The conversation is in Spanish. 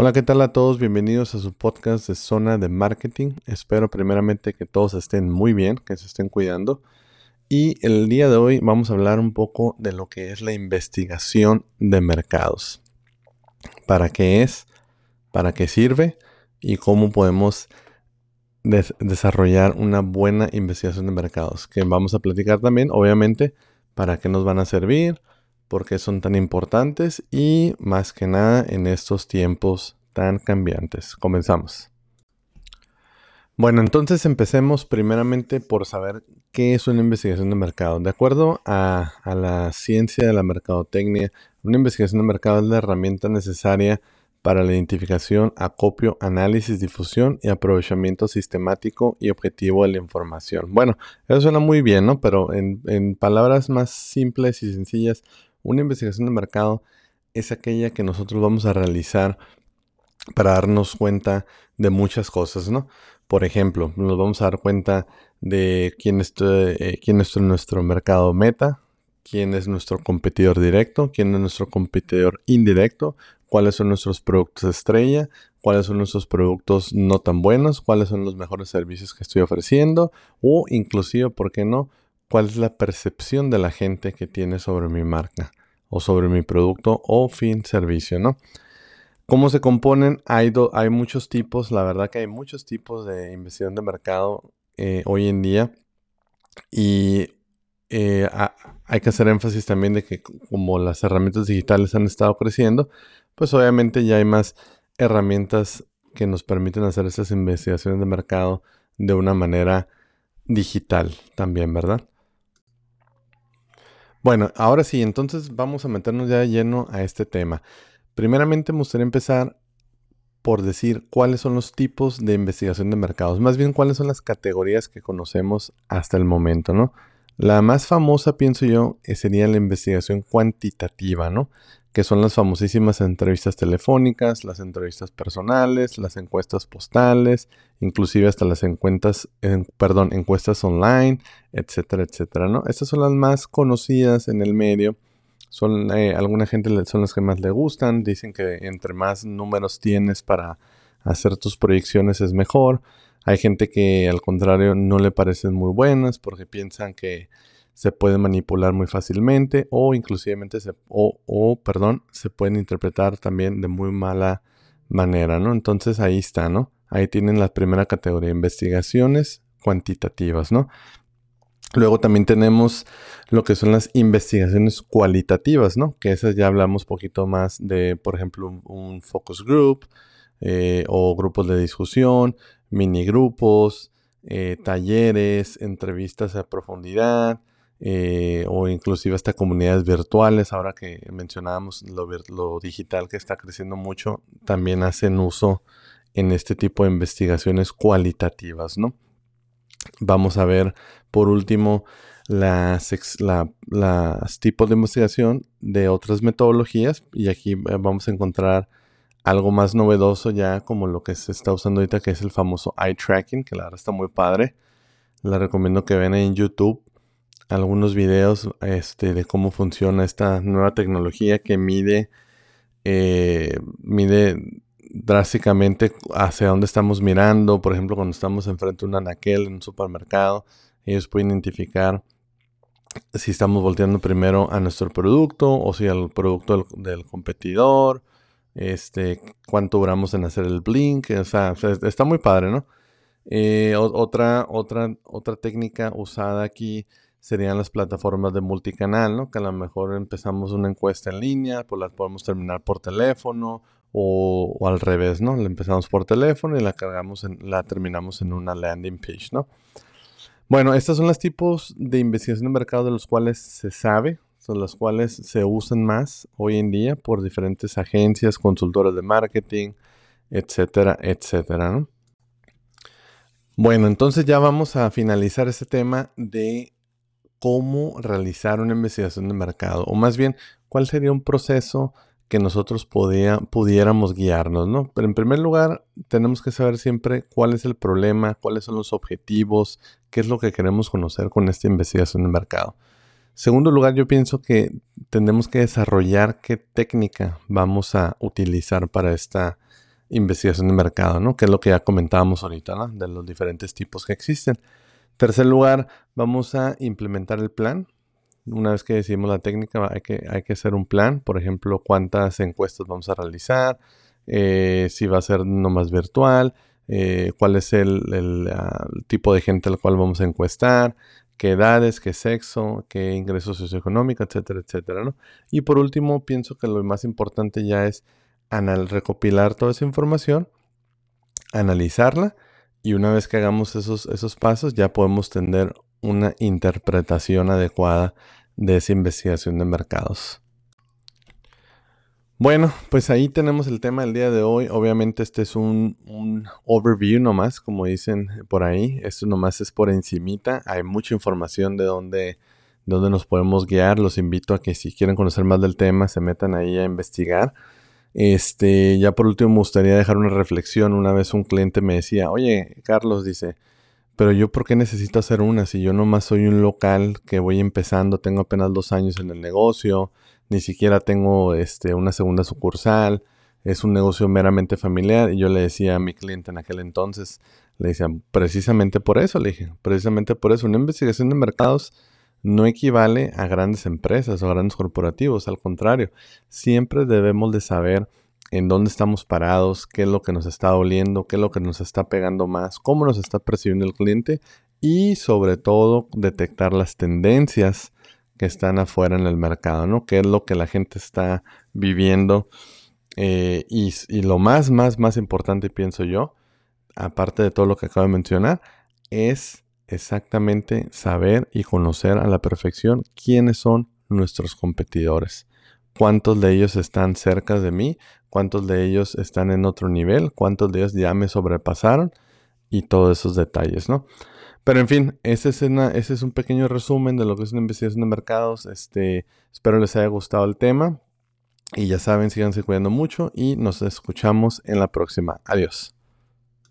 Hola, ¿qué tal a todos? Bienvenidos a su podcast de Zona de Marketing. Espero primeramente que todos estén muy bien, que se estén cuidando. Y el día de hoy vamos a hablar un poco de lo que es la investigación de mercados. ¿Para qué es? ¿Para qué sirve? Y cómo podemos desarrollar una buena investigación de mercados. Que vamos a platicar también, obviamente, para qué nos van a servir, por qué son tan importantes y más que nada en estos tiempos tan cambiantes. Comenzamos. Bueno, entonces empecemos primeramente por saber qué es una investigación de mercado. De acuerdo a, la ciencia de la mercadotecnia, una investigación de mercado es la herramienta necesaria para la identificación, acopio, análisis, difusión y aprovechamiento sistemático y objetivo de la información. Bueno, eso suena muy bien, ¿no? Pero en palabras más simples y sencillas, una investigación de mercado es aquella que nosotros vamos a realizar para darnos cuenta de muchas cosas, ¿no? Por ejemplo, nos vamos a dar cuenta de quién es, eh, quién es nuestro mercado meta, quién es nuestro competidor directo, quién es nuestro competidor indirecto, cuáles son nuestros productos estrella, cuáles son nuestros productos no tan buenos, cuáles son los mejores servicios que estoy ofreciendo o inclusive, ¿por qué no? ¿Cuál es la percepción de la gente que tiene sobre mi marca o sobre mi producto o fin servicio, ¿no? ¿Cómo se componen? Hay, hay muchos tipos, la verdad que hay muchos tipos de investigación de mercado eh, hoy en día y eh, hay que hacer énfasis también de que como las herramientas digitales han estado creciendo, pues obviamente ya hay más herramientas que nos permiten hacer esas investigaciones de mercado de una manera digital también, ¿verdad? Bueno, ahora sí, entonces vamos a meternos ya de lleno a este tema. Primeramente me gustaría empezar por decir cuáles son los tipos de investigación de mercados, más bien cuáles son las categorías que conocemos hasta el momento, ¿no? La más famosa, pienso yo, eh, sería la investigación cuantitativa, ¿no? Que son las famosísimas entrevistas telefónicas, las entrevistas personales, las encuestas postales, inclusive hasta las encuestas, perdón, encuestas online, etcétera, etcétera, ¿no? Estas son las más conocidas en el medio. Son, eh, alguna gente son las que más le gustan. Dicen que entre más números tienes para hacer tus proyecciones es mejor. Hay gente que al contrario no le parecen muy buenas porque piensan que se pueden manipular muy fácilmente o inclusivemente se, o, perdón, se pueden interpretar también de muy mala manera, ¿no? Entonces ahí está, ¿no? Ahí tienen la primera categoría, investigaciones cuantitativas, ¿no? Luego también tenemos lo que son las investigaciones cualitativas, ¿no? Que esas ya hablamos poquito más de, por ejemplo, un, focus group eh, o grupos de discusión, mini grupos, eh, talleres, entrevistas a profundidad eh, o inclusive hasta comunidades virtuales. Ahora que mencionábamos lo, digital que está creciendo mucho, también hacen uso en este tipo de investigaciones cualitativas, ¿no? Vamos a ver por último las, tipos de investigación de otras metodologías y aquí eh, vamos a encontrar algo más novedoso ya como lo que se está usando ahorita que es el famoso eye tracking que la verdad está muy padre. Les recomiendo que vean en YouTube algunos videos este, de cómo funciona esta nueva tecnología que mide eh, mide drásticamente hacia dónde estamos mirando por ejemplo cuando estamos enfrente de un anaquel en un supermercado ellos pueden identificar si estamos volteando primero a nuestro producto o si al producto del competidor este, cuánto duramos en hacer el blink, o sea, está muy padre, ¿no? Eh, otra, otra, otra técnica usada aquí serían las plataformas de multicanal, ¿no? Que a lo mejor empezamos una encuesta en línea, pues la podemos terminar por teléfono o, al revés, ¿no? La empezamos por teléfono y la cargamos, en, la terminamos en una landing page, ¿no? Bueno, estos son los tipos de investigación de mercado de los cuales se sabe, son las cuales se usan más hoy en día por diferentes agencias, consultoras de marketing, etcétera, etcétera. Bueno, entonces ya vamos a finalizar este tema de cómo realizar una investigación de mercado, o más bien, cuál sería un proceso que nosotros pudiéramos guiarnos, ¿no? Pero en primer lugar, tenemos que saber siempre cuál es el problema, cuáles son los objetivos, qué es lo que queremos conocer con esta investigación de mercado. Segundo lugar, yo pienso que tenemos que desarrollar qué técnica vamos a utilizar para esta investigación de mercado, ¿no? Que es lo que ya comentábamos ahorita, ¿no? De los diferentes tipos que existen. Tercer lugar, vamos a implementar el plan. Una vez que decidimos la técnica, hay que, hay que hacer un plan. Por ejemplo, cuántas encuestas vamos a realizar, eh, si va a ser nomás virtual, eh, cuál es el, ah, el, tipo de gente al cual vamos a encuestar, qué edades, qué sexo, qué ingreso socioeconómico, etcétera, etcétera, ¿no? Y por último, pienso que lo más importante ya es anal recopilar toda esa información, analizarla y una vez que hagamos esos, esos pasos ya podemos tener una interpretación adecuada de esa investigación de mercados. Bueno, pues ahí tenemos el tema del día de hoy. Obviamente este es un, un, overview nomás, como dicen por ahí. Esto nomás es por encimita. Hay mucha información de dónde, dónde nos podemos guiar. Los invito a que si quieren conocer más del tema, se metan ahí a investigar. Este, ya por último me gustaría dejar una reflexión. Una vez un cliente me decía, oye, Carlos, dice, pero yo por qué necesito hacer una si yo nomás soy un local que voy empezando, tengo apenas dos años en el negocio, ni siquiera tengo este, una segunda sucursal, es un negocio meramente familiar. Y yo le decía a mi cliente en aquel entonces, le decía, precisamente por eso, le dije, precisamente por eso, una investigación de mercados no equivale a grandes empresas o grandes corporativos, al contrario, siempre debemos de saber en dónde estamos parados, qué es lo que nos está doliendo, qué es lo que nos está pegando más, cómo nos está percibiendo el cliente y sobre todo detectar las tendencias que están afuera en el mercado, ¿no? Qué es lo que la gente está viviendo eh, y, y lo más, más, más importante pienso yo, aparte de todo lo que acabo de mencionar, es exactamente saber y conocer a la perfección quiénes son nuestros competidores. Cuántos de ellos están cerca de mí, cuántos de ellos están en otro nivel, cuántos de ellos ya me sobrepasaron y todos esos detalles, ¿no? Pero en fin, ese es, un pequeño resumen de lo que es una investigación de mercados. Este, espero les haya gustado el tema. Y ya saben, síganse cuidando mucho y nos escuchamos en la próxima. Adiós.